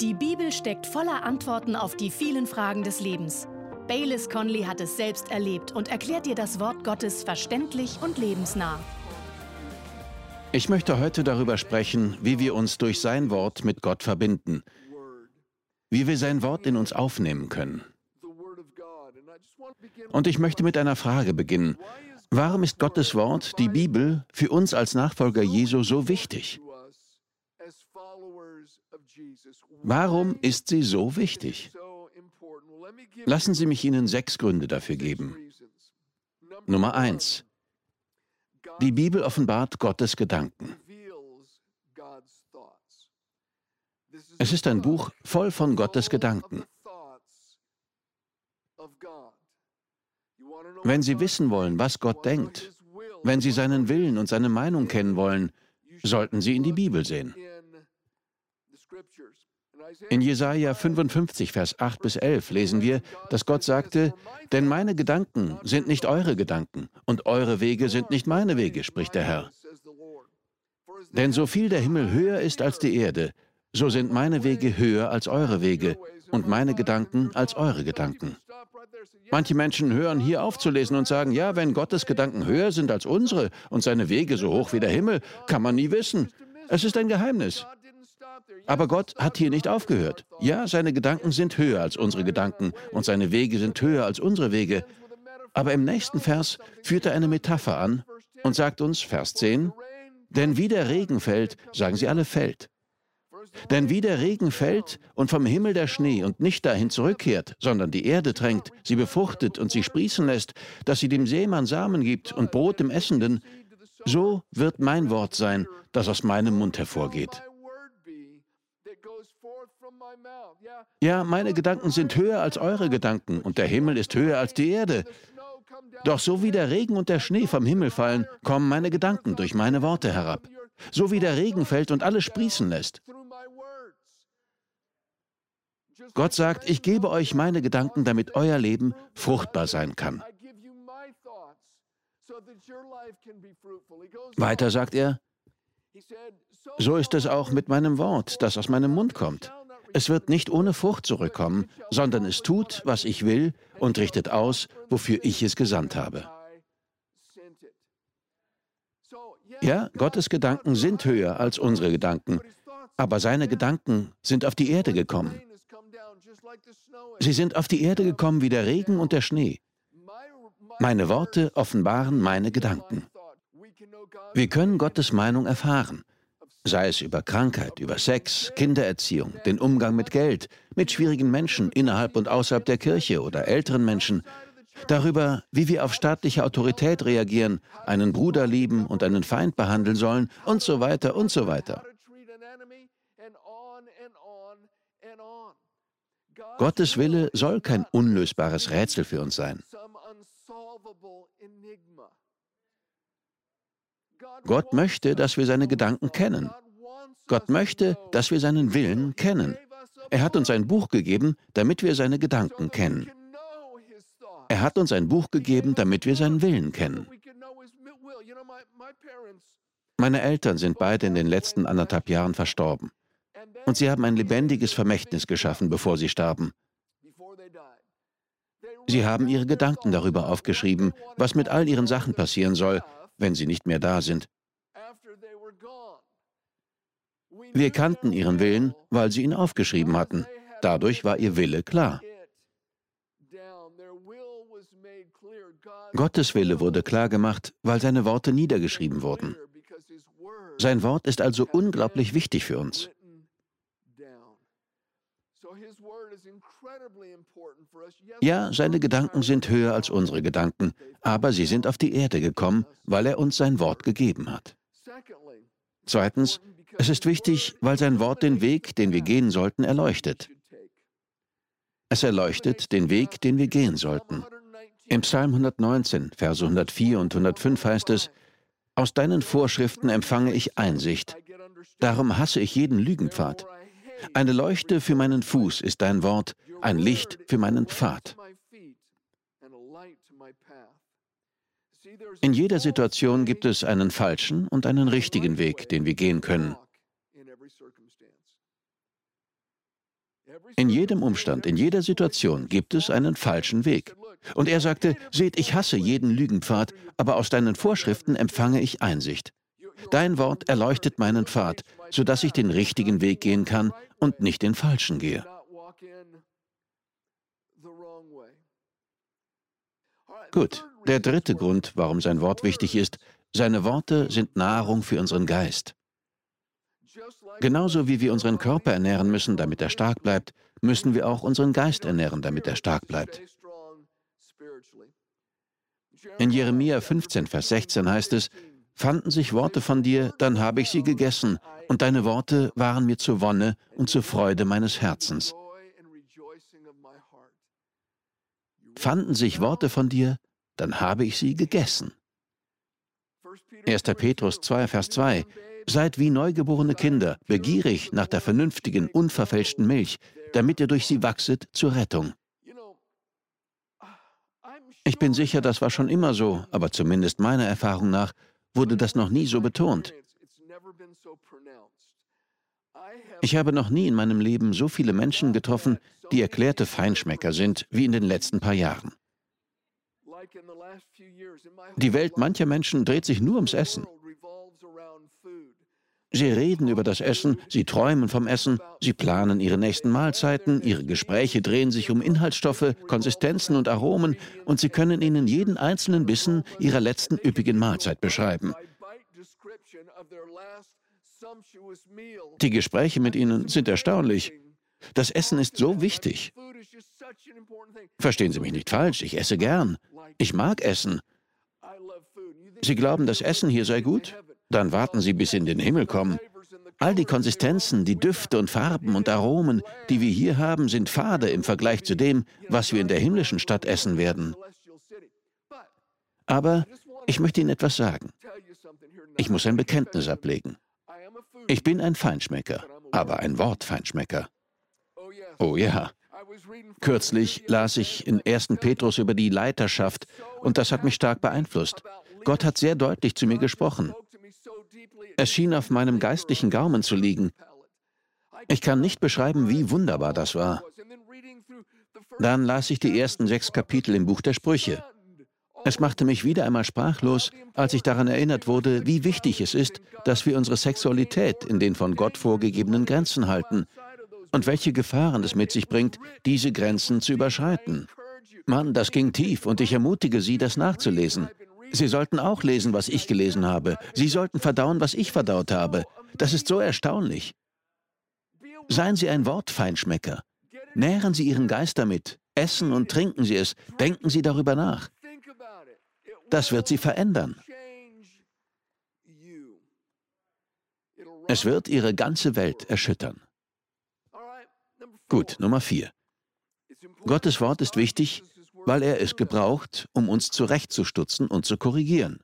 Die Bibel steckt voller Antworten auf die vielen Fragen des Lebens. Baylis Conley hat es selbst erlebt und erklärt dir das Wort Gottes verständlich und lebensnah. Ich möchte heute darüber sprechen, wie wir uns durch sein Wort mit Gott verbinden, wie wir sein Wort in uns aufnehmen können. Und ich möchte mit einer Frage beginnen. Warum ist Gottes Wort, die Bibel, für uns als Nachfolger Jesu so wichtig? Warum ist sie so wichtig? Lassen Sie mich Ihnen sechs Gründe dafür geben. Nummer eins: Die Bibel offenbart Gottes Gedanken. Es ist ein Buch voll von Gottes Gedanken. Wenn Sie wissen wollen, was Gott denkt, wenn Sie seinen Willen und seine Meinung kennen wollen, sollten Sie in die Bibel sehen. In Jesaja 55, Vers 8 bis 11 lesen wir, dass Gott sagte: Denn meine Gedanken sind nicht eure Gedanken und eure Wege sind nicht meine Wege, spricht der Herr. Denn so viel der Himmel höher ist als die Erde, so sind meine Wege höher als eure Wege und meine Gedanken als eure Gedanken. Manche Menschen hören hier auf zu lesen und sagen, ja, wenn Gottes Gedanken höher sind als unsere und seine Wege so hoch wie der Himmel, kann man nie wissen. Es ist ein Geheimnis. Aber Gott hat hier nicht aufgehört. Ja, seine Gedanken sind höher als unsere Gedanken und seine Wege sind höher als unsere Wege. Aber im nächsten Vers führt er eine Metapher an und sagt uns, Vers 10, denn wie der Regen fällt, sagen sie alle fällt. Denn wie der Regen fällt und vom Himmel der Schnee und nicht dahin zurückkehrt, sondern die Erde tränkt, sie befruchtet und sie sprießen lässt, dass sie dem Seemann Samen gibt und Brot dem Essenden, so wird mein Wort sein, das aus meinem Mund hervorgeht. Ja, meine Gedanken sind höher als eure Gedanken und der Himmel ist höher als die Erde. Doch so wie der Regen und der Schnee vom Himmel fallen, kommen meine Gedanken durch meine Worte herab. So wie der Regen fällt und alles sprießen lässt. Gott sagt, ich gebe euch meine Gedanken, damit euer Leben fruchtbar sein kann. Weiter sagt er, so ist es auch mit meinem Wort, das aus meinem Mund kommt. Es wird nicht ohne Frucht zurückkommen, sondern es tut, was ich will und richtet aus, wofür ich es gesandt habe. Ja, Gottes Gedanken sind höher als unsere Gedanken, aber seine Gedanken sind auf die Erde gekommen. Sie sind auf die Erde gekommen wie der Regen und der Schnee. Meine Worte offenbaren meine Gedanken. Wir können Gottes Meinung erfahren sei es über Krankheit, über Sex, Kindererziehung, den Umgang mit Geld, mit schwierigen Menschen innerhalb und außerhalb der Kirche oder älteren Menschen, darüber, wie wir auf staatliche Autorität reagieren, einen Bruder lieben und einen Feind behandeln sollen und so weiter und so weiter. Gottes Wille soll kein unlösbares Rätsel für uns sein. Gott möchte, dass wir seine Gedanken kennen. Gott möchte, dass wir seinen Willen kennen. Er hat uns ein Buch gegeben, damit wir seine Gedanken kennen. Er hat uns ein Buch gegeben, damit wir seinen Willen kennen. Meine Eltern sind beide in den letzten anderthalb Jahren verstorben. Und sie haben ein lebendiges Vermächtnis geschaffen, bevor sie starben. Sie haben ihre Gedanken darüber aufgeschrieben, was mit all ihren Sachen passieren soll, wenn sie nicht mehr da sind. Wir kannten ihren Willen, weil sie ihn aufgeschrieben hatten. Dadurch war ihr Wille klar. Gottes Wille wurde klar gemacht, weil seine Worte niedergeschrieben wurden. Sein Wort ist also unglaublich wichtig für uns. Ja, seine Gedanken sind höher als unsere Gedanken, aber sie sind auf die Erde gekommen, weil er uns sein Wort gegeben hat. Zweitens, es ist wichtig, weil sein Wort den Weg, den wir gehen sollten, erleuchtet. Es erleuchtet den Weg, den wir gehen sollten. Im Psalm 119, Verse 104 und 105 heißt es, Aus deinen Vorschriften empfange ich Einsicht, darum hasse ich jeden Lügenpfad. Eine Leuchte für meinen Fuß ist dein Wort, ein Licht für meinen Pfad. In jeder Situation gibt es einen falschen und einen richtigen Weg, den wir gehen können. In jedem Umstand, in jeder Situation gibt es einen falschen Weg. Und er sagte, seht, ich hasse jeden Lügenpfad, aber aus deinen Vorschriften empfange ich Einsicht. Dein Wort erleuchtet meinen Pfad, sodass ich den richtigen Weg gehen kann und nicht den falschen gehe. Gut, der dritte Grund, warum sein Wort wichtig ist, seine Worte sind Nahrung für unseren Geist. Genauso wie wir unseren Körper ernähren müssen, damit er stark bleibt, müssen wir auch unseren Geist ernähren, damit er stark bleibt. In Jeremia 15, Vers 16 heißt es, Fanden sich Worte von dir, dann habe ich sie gegessen, und deine Worte waren mir zur Wonne und zur Freude meines Herzens. Fanden sich Worte von dir, dann habe ich sie gegessen. 1. Petrus 2, Vers 2 Seid wie neugeborene Kinder, begierig nach der vernünftigen, unverfälschten Milch, damit ihr durch sie wachset zur Rettung. Ich bin sicher, das war schon immer so, aber zumindest meiner Erfahrung nach wurde das noch nie so betont. Ich habe noch nie in meinem Leben so viele Menschen getroffen, die erklärte Feinschmecker sind, wie in den letzten paar Jahren. Die Welt mancher Menschen dreht sich nur ums Essen. Sie reden über das Essen, sie träumen vom Essen, sie planen ihre nächsten Mahlzeiten, ihre Gespräche drehen sich um Inhaltsstoffe, Konsistenzen und Aromen und sie können ihnen jeden einzelnen Bissen ihrer letzten üppigen Mahlzeit beschreiben. Die Gespräche mit ihnen sind erstaunlich. Das Essen ist so wichtig. Verstehen Sie mich nicht falsch, ich esse gern. Ich mag Essen. Sie glauben, das Essen hier sei gut? Dann warten Sie, bis Sie in den Himmel kommen. All die Konsistenzen, die Düfte und Farben und Aromen, die wir hier haben, sind fade im Vergleich zu dem, was wir in der himmlischen Stadt essen werden. Aber ich möchte Ihnen etwas sagen. Ich muss ein Bekenntnis ablegen. Ich bin ein Feinschmecker, aber ein Wortfeinschmecker. Oh ja. Kürzlich las ich in 1. Petrus über die Leiterschaft und das hat mich stark beeinflusst. Gott hat sehr deutlich zu mir gesprochen. Es schien auf meinem geistlichen Gaumen zu liegen. Ich kann nicht beschreiben, wie wunderbar das war. Dann las ich die ersten sechs Kapitel im Buch der Sprüche. Es machte mich wieder einmal sprachlos, als ich daran erinnert wurde, wie wichtig es ist, dass wir unsere Sexualität in den von Gott vorgegebenen Grenzen halten und welche Gefahren es mit sich bringt, diese Grenzen zu überschreiten. Mann, das ging tief und ich ermutige Sie, das nachzulesen. Sie sollten auch lesen, was ich gelesen habe. Sie sollten verdauen, was ich verdaut habe. Das ist so erstaunlich. Seien Sie ein Wortfeinschmecker. Nähren Sie Ihren Geist damit. Essen und trinken Sie es. Denken Sie darüber nach. Das wird Sie verändern. Es wird Ihre ganze Welt erschüttern. Gut, Nummer vier. Gottes Wort ist wichtig, weil er es gebraucht, um uns zurechtzustutzen und zu korrigieren.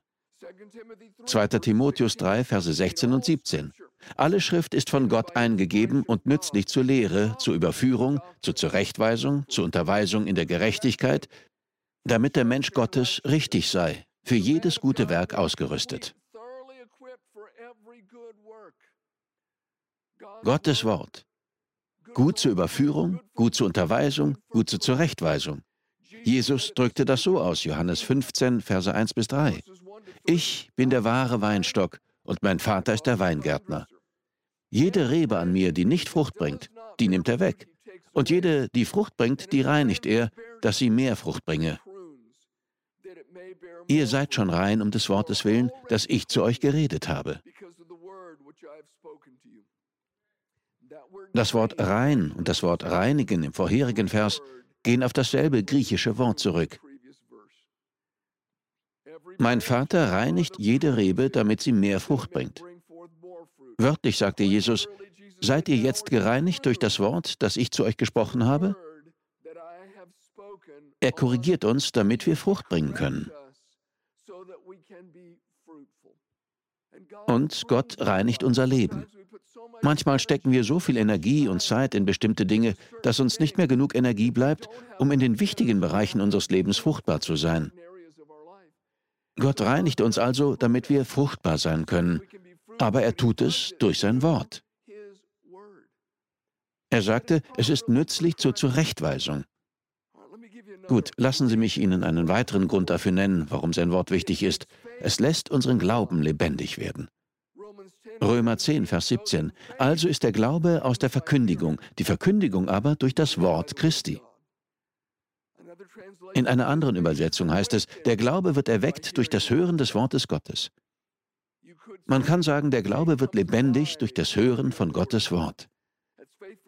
2. Timotheus 3, Verse 16 und 17. Alle Schrift ist von Gott eingegeben und nützlich zur Lehre, zur Überführung, zur Zurechtweisung, zur Unterweisung in der Gerechtigkeit, damit der Mensch Gottes richtig sei, für jedes gute Werk ausgerüstet. Gottes Wort. Gut zur Überführung, gut zur Unterweisung, gut zur Zurechtweisung. Jesus drückte das so aus, Johannes 15, Verse 1 bis 3. Ich bin der wahre Weinstock und mein Vater ist der Weingärtner. Jede Rebe an mir, die nicht Frucht bringt, die nimmt er weg. Und jede, die Frucht bringt, die reinigt er, dass sie mehr Frucht bringe. Ihr seid schon rein um des Wortes willen, das ich zu euch geredet habe. Das Wort rein und das Wort reinigen im vorherigen Vers gehen auf dasselbe griechische Wort zurück. Mein Vater reinigt jede Rebe, damit sie mehr Frucht bringt. Wörtlich sagte Jesus, seid ihr jetzt gereinigt durch das Wort, das ich zu euch gesprochen habe? Er korrigiert uns, damit wir Frucht bringen können. Und Gott reinigt unser Leben. Manchmal stecken wir so viel Energie und Zeit in bestimmte Dinge, dass uns nicht mehr genug Energie bleibt, um in den wichtigen Bereichen unseres Lebens fruchtbar zu sein. Gott reinigt uns also, damit wir fruchtbar sein können, aber er tut es durch sein Wort. Er sagte, es ist nützlich zur Zurechtweisung. Gut, lassen Sie mich Ihnen einen weiteren Grund dafür nennen, warum sein Wort wichtig ist. Es lässt unseren Glauben lebendig werden. Römer 10, Vers 17. Also ist der Glaube aus der Verkündigung, die Verkündigung aber durch das Wort Christi. In einer anderen Übersetzung heißt es, der Glaube wird erweckt durch das Hören des Wortes Gottes. Man kann sagen, der Glaube wird lebendig durch das Hören von Gottes Wort.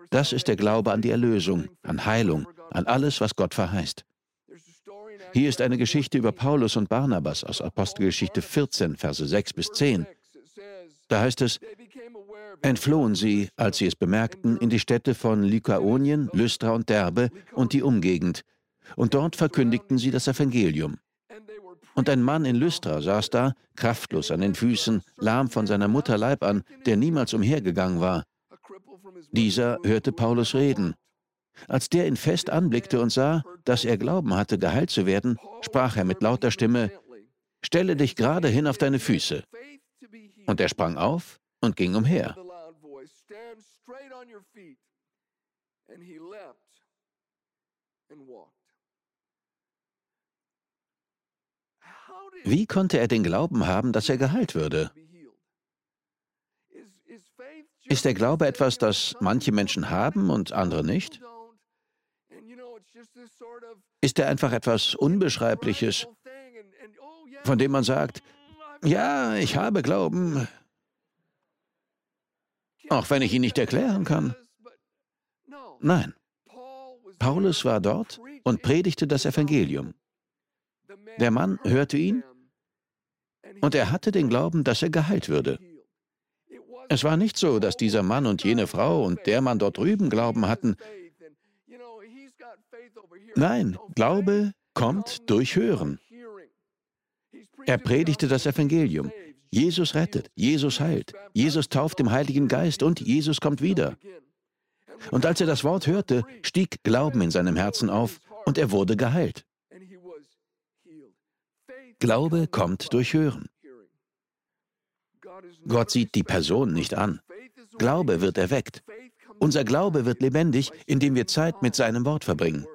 Das ist der Glaube an die Erlösung, an Heilung, an alles, was Gott verheißt. Hier ist eine Geschichte über Paulus und Barnabas aus Apostelgeschichte 14, Verse 6 bis 10. Da heißt es, entflohen sie, als sie es bemerkten, in die Städte von Lykaonien, Lystra und Derbe und die Umgegend, und dort verkündigten sie das Evangelium. Und ein Mann in Lystra saß da, kraftlos an den Füßen, lahm von seiner Mutter Leib an, der niemals umhergegangen war. Dieser hörte Paulus reden. Als der ihn fest anblickte und sah, dass er Glauben hatte, geheilt zu werden, sprach er mit lauter Stimme, Stelle dich gerade hin auf deine Füße. Und er sprang auf und ging umher. Wie konnte er den Glauben haben, dass er geheilt würde? Ist der Glaube etwas, das manche Menschen haben und andere nicht? Ist er einfach etwas Unbeschreibliches, von dem man sagt, ja, ich habe Glauben, auch wenn ich ihn nicht erklären kann. Nein, Paulus war dort und predigte das Evangelium. Der Mann hörte ihn und er hatte den Glauben, dass er geheilt würde. Es war nicht so, dass dieser Mann und jene Frau und der Mann dort drüben Glauben hatten. Nein, Glaube kommt durch Hören. Er predigte das Evangelium. Jesus rettet, Jesus heilt, Jesus tauft im Heiligen Geist und Jesus kommt wieder. Und als er das Wort hörte, stieg Glauben in seinem Herzen auf und er wurde geheilt. Glaube kommt durch Hören. Gott sieht die Person nicht an. Glaube wird erweckt. Unser Glaube wird lebendig, indem wir Zeit mit seinem Wort verbringen.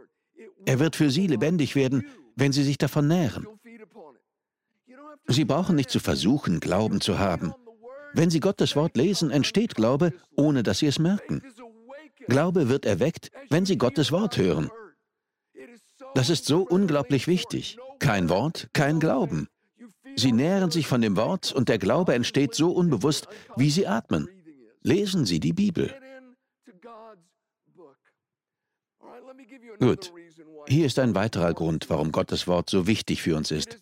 Er wird für Sie lebendig werden, wenn Sie sich davon nähren. Sie brauchen nicht zu versuchen, Glauben zu haben. Wenn Sie Gottes Wort lesen, entsteht Glaube, ohne dass Sie es merken. Glaube wird erweckt, wenn Sie Gottes Wort hören. Das ist so unglaublich wichtig. Kein Wort, kein Glauben. Sie nähren sich von dem Wort und der Glaube entsteht so unbewusst, wie Sie atmen. Lesen Sie die Bibel. Gut, hier ist ein weiterer Grund, warum Gottes Wort so wichtig für uns ist.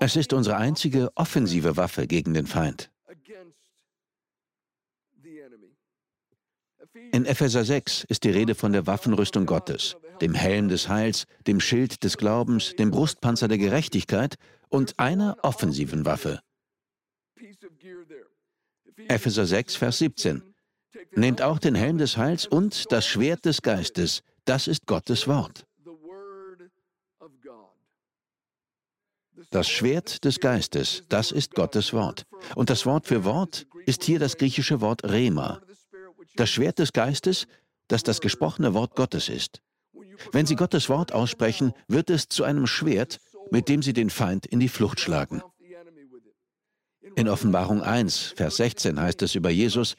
Es ist unsere einzige offensive Waffe gegen den Feind. In Epheser 6 ist die Rede von der Waffenrüstung Gottes, dem Helm des Heils, dem Schild des Glaubens, dem Brustpanzer der Gerechtigkeit und einer offensiven Waffe. Epheser 6, Vers 17. Nehmt auch den Helm des Heils und das Schwert des Geistes, das ist Gottes Wort. Das Schwert des Geistes, das ist Gottes Wort. Und das Wort für Wort ist hier das griechische Wort Rema. Das Schwert des Geistes, das das gesprochene Wort Gottes ist. Wenn Sie Gottes Wort aussprechen, wird es zu einem Schwert, mit dem Sie den Feind in die Flucht schlagen. In Offenbarung 1, Vers 16 heißt es über Jesus,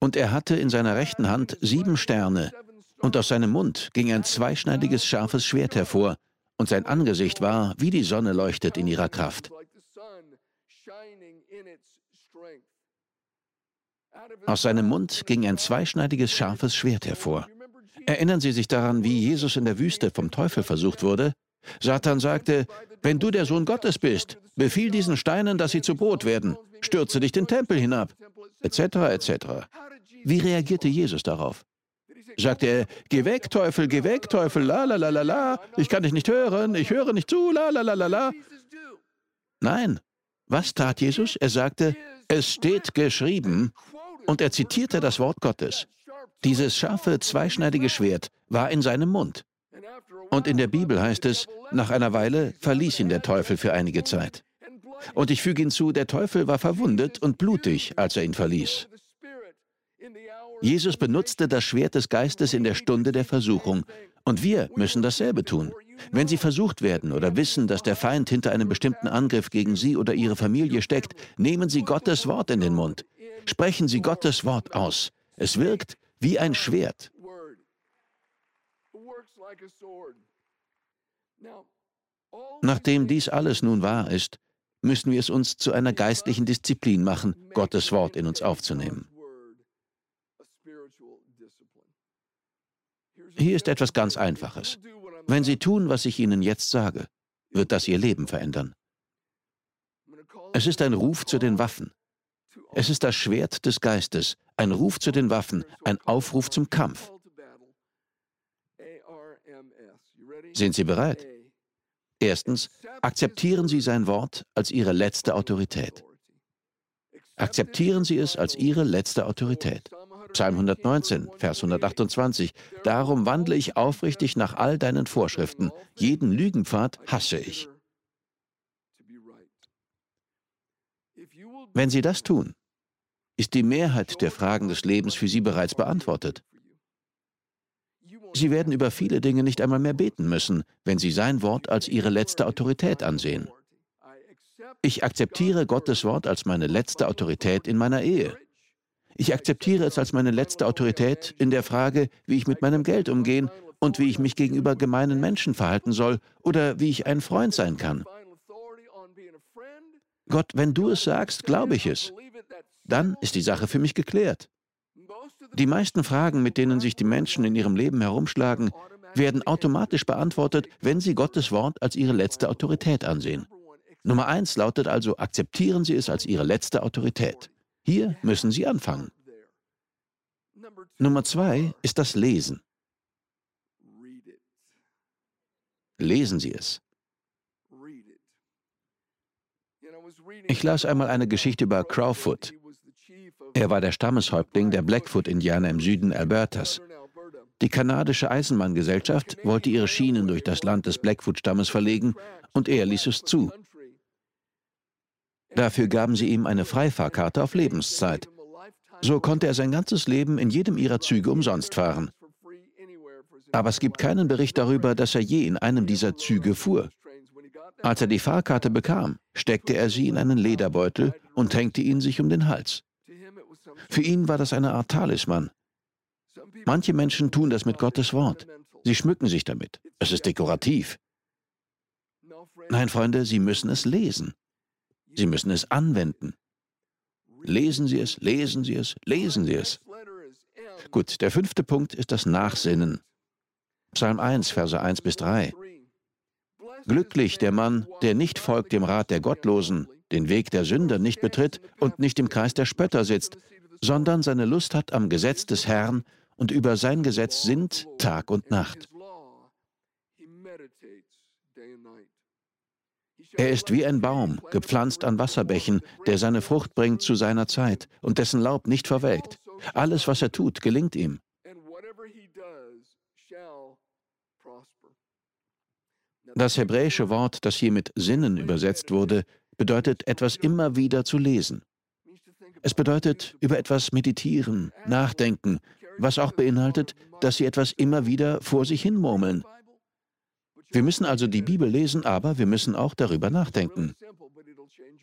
und er hatte in seiner rechten Hand sieben Sterne, und aus seinem Mund ging ein zweischneidiges scharfes Schwert hervor, und sein Angesicht war, wie die Sonne leuchtet in ihrer Kraft. Aus seinem Mund ging ein zweischneidiges scharfes Schwert hervor. Erinnern Sie sich daran, wie Jesus in der Wüste vom Teufel versucht wurde? Satan sagte, wenn du der Sohn Gottes bist, befiehl diesen Steinen, dass sie zu Brot werden, stürze dich den Tempel hinab, etc. etc. Wie reagierte Jesus darauf? Sagte er, geh weg, Teufel, geh weg, Teufel, la la la la la, ich kann dich nicht hören, ich höre nicht zu, la la la la la. Nein. Was tat Jesus? Er sagte, es steht geschrieben, und er zitierte das Wort Gottes. Dieses scharfe, zweischneidige Schwert war in seinem Mund. Und in der Bibel heißt es, nach einer Weile verließ ihn der Teufel für einige Zeit. Und ich füge hinzu, der Teufel war verwundet und blutig, als er ihn verließ. Jesus benutzte das Schwert des Geistes in der Stunde der Versuchung. Und wir müssen dasselbe tun. Wenn Sie versucht werden oder wissen, dass der Feind hinter einem bestimmten Angriff gegen Sie oder Ihre Familie steckt, nehmen Sie Gottes Wort in den Mund. Sprechen Sie Gottes Wort aus. Es wirkt wie ein Schwert. Nachdem dies alles nun wahr ist, müssen wir es uns zu einer geistlichen Disziplin machen, Gottes Wort in uns aufzunehmen. Hier ist etwas ganz Einfaches. Wenn Sie tun, was ich Ihnen jetzt sage, wird das Ihr Leben verändern. Es ist ein Ruf zu den Waffen. Es ist das Schwert des Geistes, ein Ruf zu den Waffen, ein Aufruf zum Kampf. Sind Sie bereit? Erstens, akzeptieren Sie sein Wort als Ihre letzte Autorität. Akzeptieren Sie es als Ihre letzte Autorität. Psalm 119, Vers 128. Darum wandle ich aufrichtig nach all deinen Vorschriften. Jeden Lügenpfad hasse ich. Wenn Sie das tun, ist die Mehrheit der Fragen des Lebens für Sie bereits beantwortet. Sie werden über viele Dinge nicht einmal mehr beten müssen, wenn Sie sein Wort als Ihre letzte Autorität ansehen. Ich akzeptiere Gottes Wort als meine letzte Autorität in meiner Ehe. Ich akzeptiere es als meine letzte Autorität in der Frage, wie ich mit meinem Geld umgehen und wie ich mich gegenüber gemeinen Menschen verhalten soll oder wie ich ein Freund sein kann. Gott, wenn du es sagst, glaube ich es. Dann ist die Sache für mich geklärt. Die meisten Fragen, mit denen sich die Menschen in ihrem Leben herumschlagen, werden automatisch beantwortet, wenn sie Gottes Wort als ihre letzte Autorität ansehen. Nummer eins lautet also, akzeptieren Sie es als Ihre letzte Autorität. Hier müssen Sie anfangen. Nummer zwei ist das Lesen. Lesen Sie es. Ich las einmal eine Geschichte über Crowfoot. Er war der Stammeshäuptling der Blackfoot-Indianer im Süden Albertas. Die kanadische Eisenbahngesellschaft wollte ihre Schienen durch das Land des Blackfoot-Stammes verlegen und er ließ es zu. Dafür gaben sie ihm eine Freifahrkarte auf Lebenszeit. So konnte er sein ganzes Leben in jedem ihrer Züge umsonst fahren. Aber es gibt keinen Bericht darüber, dass er je in einem dieser Züge fuhr. Als er die Fahrkarte bekam, steckte er sie in einen Lederbeutel und hängte ihn sich um den Hals. Für ihn war das eine Art Talisman. Manche Menschen tun das mit Gottes Wort. Sie schmücken sich damit. Es ist dekorativ. Nein, Freunde, Sie müssen es lesen. Sie müssen es anwenden. Lesen Sie es, lesen Sie es, lesen Sie es. Gut, der fünfte Punkt ist das Nachsinnen. Psalm 1, Verse 1 bis 3. Glücklich der Mann, der nicht folgt dem Rat der Gottlosen, den Weg der Sünder nicht betritt und nicht im Kreis der Spötter sitzt, sondern seine Lust hat am Gesetz des Herrn und über sein Gesetz sinnt Tag und Nacht. Er ist wie ein Baum, gepflanzt an Wasserbächen, der seine Frucht bringt zu seiner Zeit und dessen Laub nicht verwelkt. Alles, was er tut, gelingt ihm. Das hebräische Wort, das hier mit Sinnen übersetzt wurde, bedeutet etwas immer wieder zu lesen. Es bedeutet über etwas meditieren, nachdenken, was auch beinhaltet, dass sie etwas immer wieder vor sich hin murmeln. Wir müssen also die Bibel lesen, aber wir müssen auch darüber nachdenken.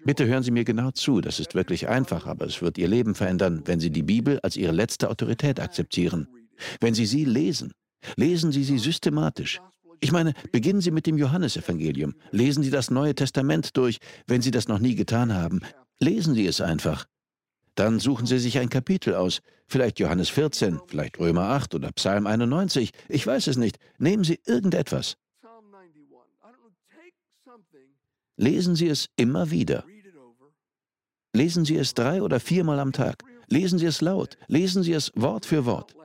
Bitte hören Sie mir genau zu, das ist wirklich einfach, aber es wird Ihr Leben verändern, wenn Sie die Bibel als Ihre letzte Autorität akzeptieren. Wenn Sie sie lesen, lesen Sie sie systematisch. Ich meine, beginnen Sie mit dem Johannesevangelium. Lesen Sie das Neue Testament durch, wenn Sie das noch nie getan haben. Lesen Sie es einfach. Dann suchen Sie sich ein Kapitel aus, vielleicht Johannes 14, vielleicht Römer 8 oder Psalm 91, ich weiß es nicht. Nehmen Sie irgendetwas. Lesen Sie es immer wieder. Lesen Sie es drei oder viermal am Tag. Lesen Sie es laut. Lesen Sie es Wort für Wort.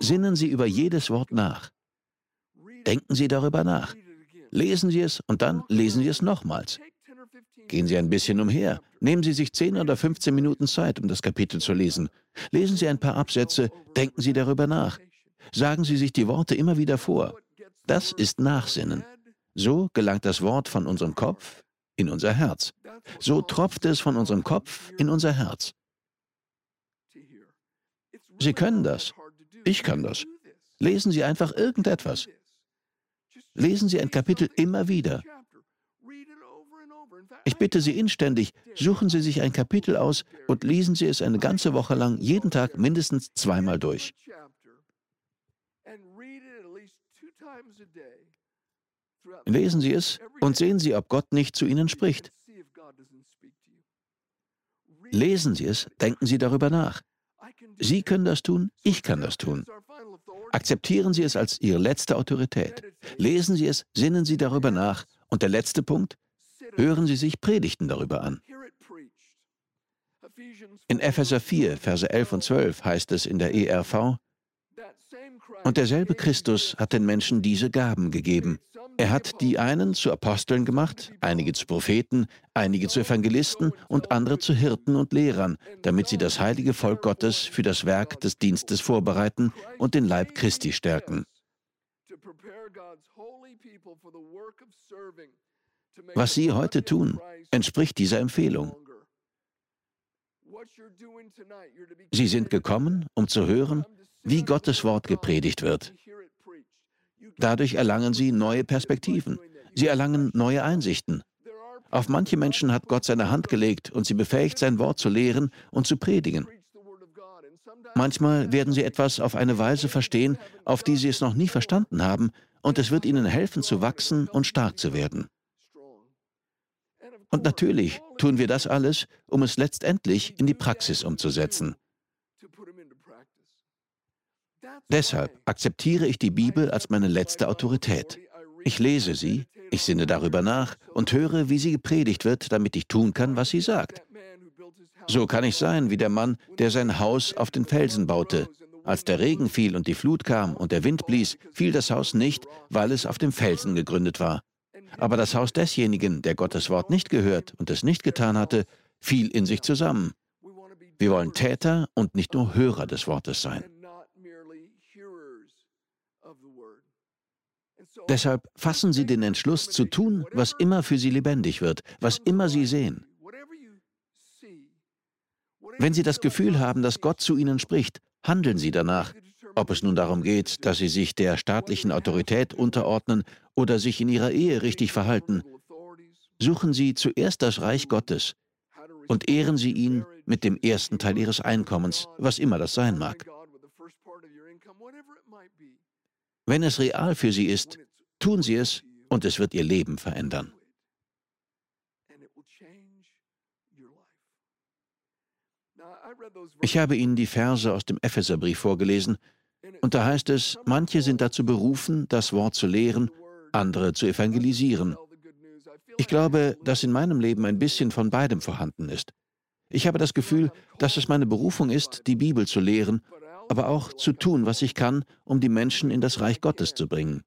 Sinnen Sie über jedes Wort nach. Denken Sie darüber nach. Lesen Sie es und dann lesen Sie es nochmals. Gehen Sie ein bisschen umher. Nehmen Sie sich 10 oder 15 Minuten Zeit, um das Kapitel zu lesen. Lesen Sie ein paar Absätze, denken Sie darüber nach. Sagen Sie sich die Worte immer wieder vor. Das ist Nachsinnen. So gelangt das Wort von unserem Kopf in unser Herz. So tropft es von unserem Kopf in unser Herz. Sie können das. Ich kann das. Lesen Sie einfach irgendetwas. Lesen Sie ein Kapitel immer wieder. Ich bitte Sie inständig, suchen Sie sich ein Kapitel aus und lesen Sie es eine ganze Woche lang, jeden Tag mindestens zweimal durch. Lesen Sie es und sehen Sie, ob Gott nicht zu Ihnen spricht. Lesen Sie es, denken Sie darüber nach. Sie können das tun, ich kann das tun. Akzeptieren Sie es als Ihre letzte Autorität. Lesen Sie es, sinnen Sie darüber nach. Und der letzte Punkt, hören Sie sich Predigten darüber an. In Epheser 4, Verse 11 und 12 heißt es in der ERV, und derselbe Christus hat den Menschen diese Gaben gegeben. Er hat die einen zu Aposteln gemacht, einige zu Propheten, einige zu Evangelisten und andere zu Hirten und Lehrern, damit sie das heilige Volk Gottes für das Werk des Dienstes vorbereiten und den Leib Christi stärken. Was Sie heute tun, entspricht dieser Empfehlung. Sie sind gekommen, um zu hören, wie Gottes Wort gepredigt wird. Dadurch erlangen sie neue Perspektiven. Sie erlangen neue Einsichten. Auf manche Menschen hat Gott seine Hand gelegt und sie befähigt, sein Wort zu lehren und zu predigen. Manchmal werden sie etwas auf eine Weise verstehen, auf die sie es noch nie verstanden haben, und es wird ihnen helfen zu wachsen und stark zu werden. Und natürlich tun wir das alles, um es letztendlich in die Praxis umzusetzen. Deshalb akzeptiere ich die Bibel als meine letzte Autorität. Ich lese sie, ich sinne darüber nach und höre, wie sie gepredigt wird, damit ich tun kann, was sie sagt. So kann ich sein wie der Mann, der sein Haus auf den Felsen baute. Als der Regen fiel und die Flut kam und der Wind blies, fiel das Haus nicht, weil es auf dem Felsen gegründet war. Aber das Haus desjenigen, der Gottes Wort nicht gehört und es nicht getan hatte, fiel in sich zusammen. Wir wollen Täter und nicht nur Hörer des Wortes sein. Deshalb fassen Sie den Entschluss zu tun, was immer für Sie lebendig wird, was immer Sie sehen. Wenn Sie das Gefühl haben, dass Gott zu Ihnen spricht, handeln Sie danach, ob es nun darum geht, dass Sie sich der staatlichen Autorität unterordnen oder sich in Ihrer Ehe richtig verhalten. Suchen Sie zuerst das Reich Gottes und ehren Sie ihn mit dem ersten Teil Ihres Einkommens, was immer das sein mag. Wenn es real für Sie ist, tun Sie es und es wird Ihr Leben verändern. Ich habe Ihnen die Verse aus dem Epheserbrief vorgelesen, und da heißt es, manche sind dazu berufen, das Wort zu lehren, andere zu evangelisieren. Ich glaube, dass in meinem Leben ein bisschen von beidem vorhanden ist. Ich habe das Gefühl, dass es meine Berufung ist, die Bibel zu lehren aber auch zu tun, was ich kann, um die Menschen in das Reich Gottes zu bringen.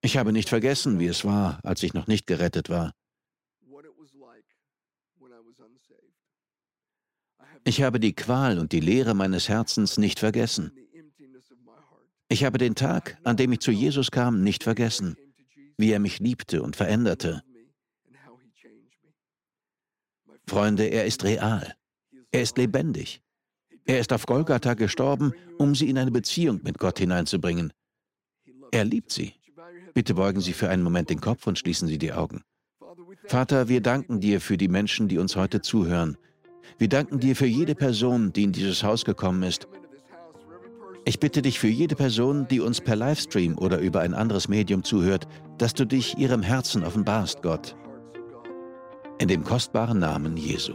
Ich habe nicht vergessen, wie es war, als ich noch nicht gerettet war. Ich habe die Qual und die Leere meines Herzens nicht vergessen. Ich habe den Tag, an dem ich zu Jesus kam, nicht vergessen, wie er mich liebte und veränderte. Freunde, er ist real. Er ist lebendig. Er ist auf Golgatha gestorben, um sie in eine Beziehung mit Gott hineinzubringen. Er liebt sie. Bitte beugen Sie für einen Moment den Kopf und schließen Sie die Augen. Vater, wir danken dir für die Menschen, die uns heute zuhören. Wir danken dir für jede Person, die in dieses Haus gekommen ist. Ich bitte dich für jede Person, die uns per Livestream oder über ein anderes Medium zuhört, dass du dich ihrem Herzen offenbarst, Gott. In dem kostbaren Namen Jesu.